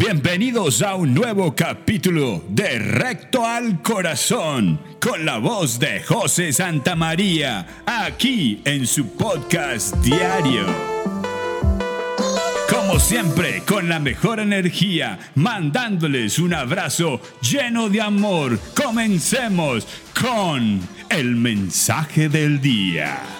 Bienvenidos a un nuevo capítulo de Recto al Corazón con la voz de José Santamaría aquí en su podcast diario. Como siempre, con la mejor energía, mandándoles un abrazo lleno de amor, comencemos con el mensaje del día.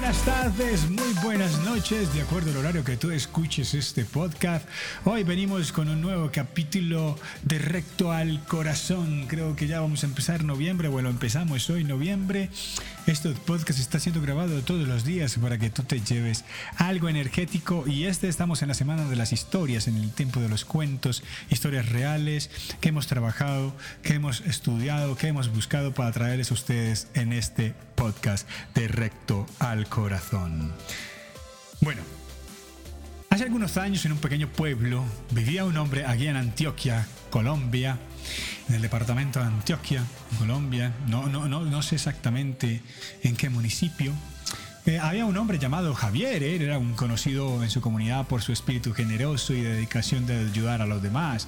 Buenas tardes, muy buenas noches, de acuerdo al horario que tú escuches este podcast. Hoy venimos con un nuevo capítulo de Recto al Corazón. Creo que ya vamos a empezar noviembre, bueno, empezamos hoy noviembre. Este podcast está siendo grabado todos los días para que tú te lleves algo energético y este estamos en la semana de las historias, en el tiempo de los cuentos, historias reales que hemos trabajado, que hemos estudiado, que hemos buscado para traerles a ustedes en este podcast de Recto al Corazón. Bueno, hace algunos años en un pequeño pueblo vivía un hombre aquí en Antioquia, Colombia, en el departamento de Antioquia, Colombia, no, no, no, no sé exactamente en qué municipio. Eh, había un hombre llamado Javier, él era un conocido en su comunidad por su espíritu generoso y dedicación de ayudar a los demás.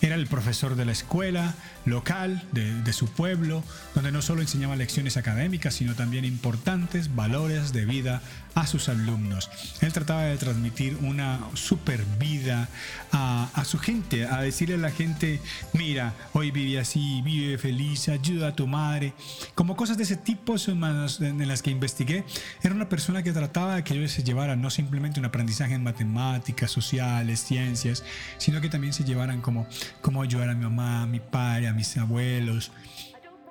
Era el profesor de la escuela local de, de su pueblo, donde no solo enseñaba lecciones académicas, sino también importantes valores de vida a sus alumnos. Él trataba de transmitir una super vida a, a su gente, a decirle a la gente, mira, hoy vive así, vive feliz, ayuda a tu madre, como cosas de ese tipo en las que investigué. Era una persona que trataba de que ellos se llevaran no simplemente un aprendizaje en matemáticas, sociales, ciencias, sino que también se llevaran como cómo ayudar a mi mamá, a mi padre, a mis abuelos,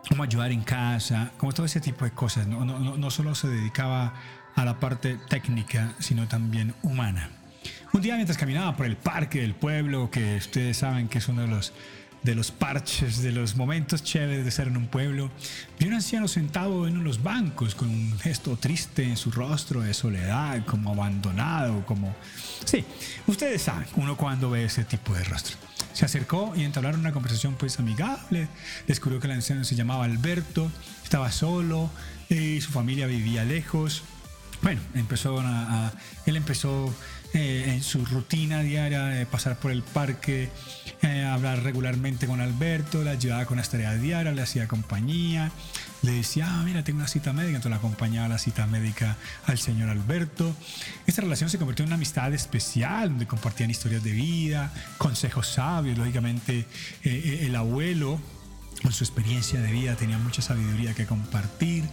cómo ayudar en casa, como todo ese tipo de cosas. No, no, no, no solo se dedicaba a la parte técnica, sino también humana. Un día mientras caminaba por el parque del pueblo, que ustedes saben que es uno de los, de los parches, de los momentos chéveres de estar en un pueblo, vi un anciano sentado en unos bancos con un gesto triste en su rostro de soledad, como abandonado, como... Sí, ustedes saben uno cuando ve ese tipo de rostro. Se acercó y entablaron una conversación pues amigable. Descubrió que el anciano se llamaba Alberto, estaba solo y su familia vivía lejos. Bueno, empezó a, a- él empezó eh, en su rutina diaria de pasar por el parque, eh, hablar regularmente con Alberto, le ayudaba con las tareas diarias, le hacía compañía, le decía, ah, mira, tengo una cita médica, entonces le acompañaba a la cita médica al señor Alberto. Esta relación se convirtió en una amistad especial, donde compartían historias de vida, consejos sabios, lógicamente eh, eh, el abuelo, con su experiencia de vida, tenía mucha sabiduría que compartir.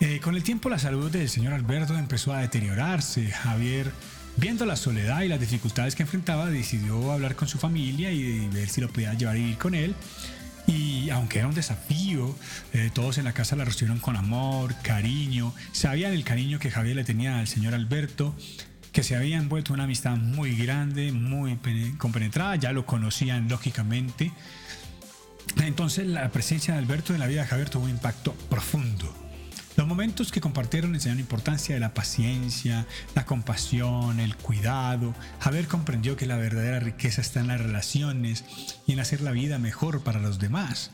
Eh, con el tiempo la salud del señor Alberto empezó a deteriorarse. Javier, viendo la soledad y las dificultades que enfrentaba, decidió hablar con su familia y ver si lo podía llevar a vivir con él. Y aunque era un desafío, eh, todos en la casa la recibieron con amor, cariño, sabían el cariño que Javier le tenía al señor Alberto, que se había envuelto en una amistad muy grande, muy pene- compenetrada, ya lo conocían lógicamente. Entonces la presencia de Alberto en la vida de Javier tuvo un impacto profundo. Los momentos que compartieron enseñaron importancia de la paciencia, la compasión, el cuidado. Javier comprendió que la verdadera riqueza está en las relaciones y en hacer la vida mejor para los demás.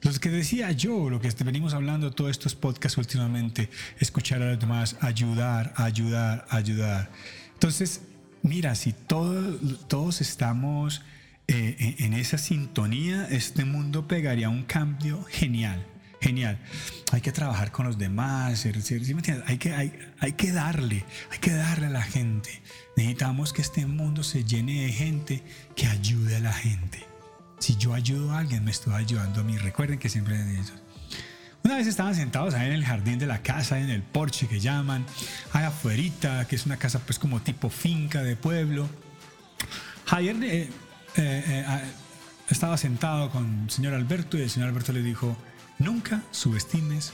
Lo que decía yo, lo que venimos hablando todos estos podcasts últimamente, escuchar a los demás, ayudar, ayudar, ayudar. Entonces, mira, si todos, todos estamos eh, en esa sintonía, este mundo pegaría un cambio genial. Genial. Hay que trabajar con los demás. Hay, que, darle, hay que darle a la gente. Necesitamos que este mundo se llene de gente que ayude a la gente. Si yo ayudo a alguien, me estoy ayudando a mí. Recuerden que siempre es eso. Una vez estaban sentados ahí en el jardín de la casa, en el porche que llaman, ahí afuerita, que es una casa pues como tipo finca de pueblo. Javier eh, eh, eh, ah, estaba sentado con el señor Alberto y el señor Alberto le dijo, nunca subestimes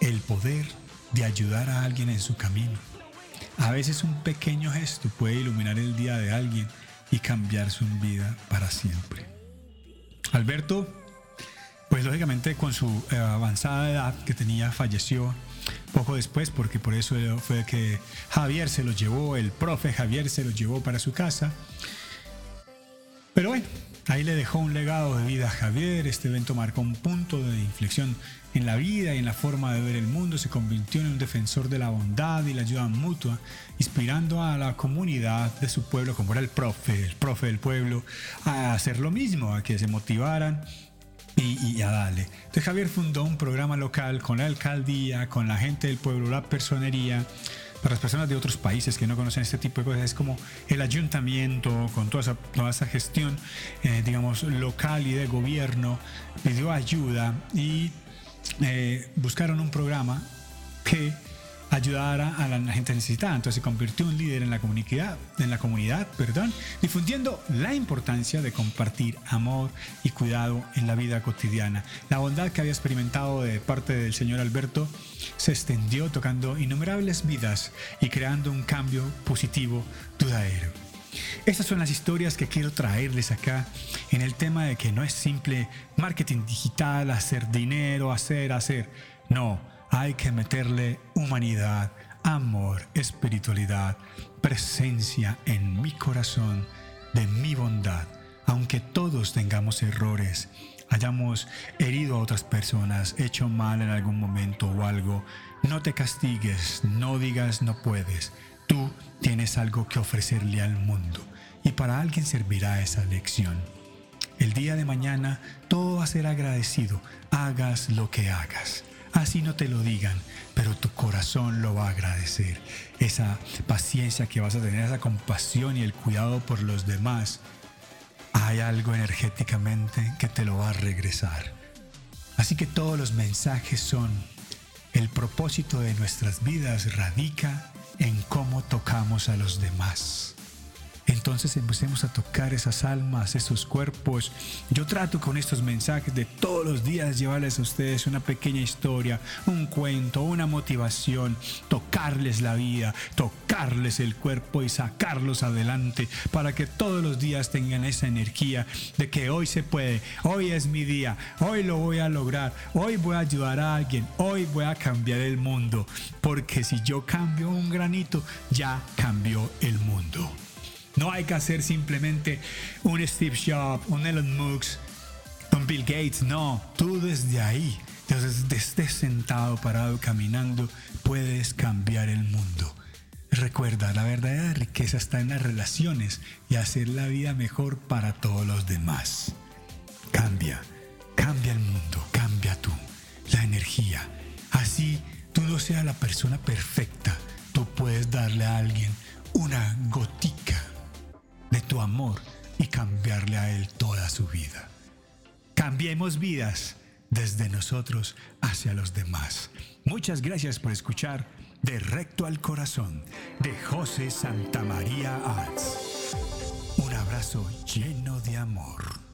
el poder de ayudar a alguien en su camino. A veces un pequeño gesto puede iluminar el día de alguien y cambiar su vida para siempre. Alberto, pues lógicamente con su eh, avanzada edad que tenía falleció poco después porque por eso fue que Javier se lo llevó, el profe Javier se lo llevó para su casa. Pero bueno, ahí le dejó un legado de vida a Javier, este evento marcó un punto de inflexión en la vida y en la forma de ver el mundo, se convirtió en un defensor de la bondad y la ayuda mutua, inspirando a la comunidad de su pueblo, como era el profe, el profe del pueblo, a hacer lo mismo, a que se motivaran y, a darle. Entonces Javier fundó un programa local con la alcaldía, con la gente del pueblo, la personería, para las personas de otros países que no conocen este tipo de cosas, es como el ayuntamiento con toda esa, toda esa gestión, eh, digamos, local y de gobierno, pidió ayuda y eh, buscaron un programa que ayudara a la gente necesitada. Entonces se convirtió en un líder en la comunidad, en la comunidad, perdón, difundiendo la importancia de compartir amor y cuidado en la vida cotidiana. La bondad que había experimentado de parte del señor Alberto se extendió tocando innumerables vidas y creando un cambio positivo duradero. Estas son las historias que quiero traerles acá en el tema de que no es simple marketing digital, hacer dinero, hacer, hacer. No, hay que meterle humanidad, amor, espiritualidad, presencia en mi corazón de mi bondad. Aunque todos tengamos errores, hayamos herido a otras personas, hecho mal en algún momento o algo, no te castigues, no digas no puedes. Tú tienes algo que ofrecerle al mundo y para alguien servirá esa lección. El día de mañana todo va a ser agradecido, hagas lo que hagas. Así no te lo digan, pero tu corazón lo va a agradecer. Esa paciencia que vas a tener, esa compasión y el cuidado por los demás, hay algo energéticamente que te lo va a regresar. Así que todos los mensajes son, el propósito de nuestras vidas radica en cómo tocamos a los demás. Entonces empecemos a tocar esas almas, esos cuerpos. Yo trato con estos mensajes de todos los días llevarles a ustedes una pequeña historia, un cuento, una motivación, tocarles la vida, tocarles el cuerpo y sacarlos adelante para que todos los días tengan esa energía de que hoy se puede, hoy es mi día, hoy lo voy a lograr, hoy voy a ayudar a alguien, hoy voy a cambiar el mundo, porque si yo cambio un granito, ya cambió el mundo. No hay que hacer simplemente un Steve Jobs, un Elon Musk, un Bill Gates. No, tú desde ahí, desde estés sentado, parado, caminando, puedes cambiar el mundo. Recuerda, la verdadera riqueza está en las relaciones y hacer la vida mejor para todos los demás. Cambia, cambia el mundo, cambia tú, la energía. Así tú no seas la persona perfecta, tú puedes darle a alguien una gotica de tu amor y cambiarle a Él toda su vida. Cambiemos vidas desde nosotros hacia los demás. Muchas gracias por escuchar De Recto al Corazón de José Santamaría Arts. Un abrazo lleno de amor.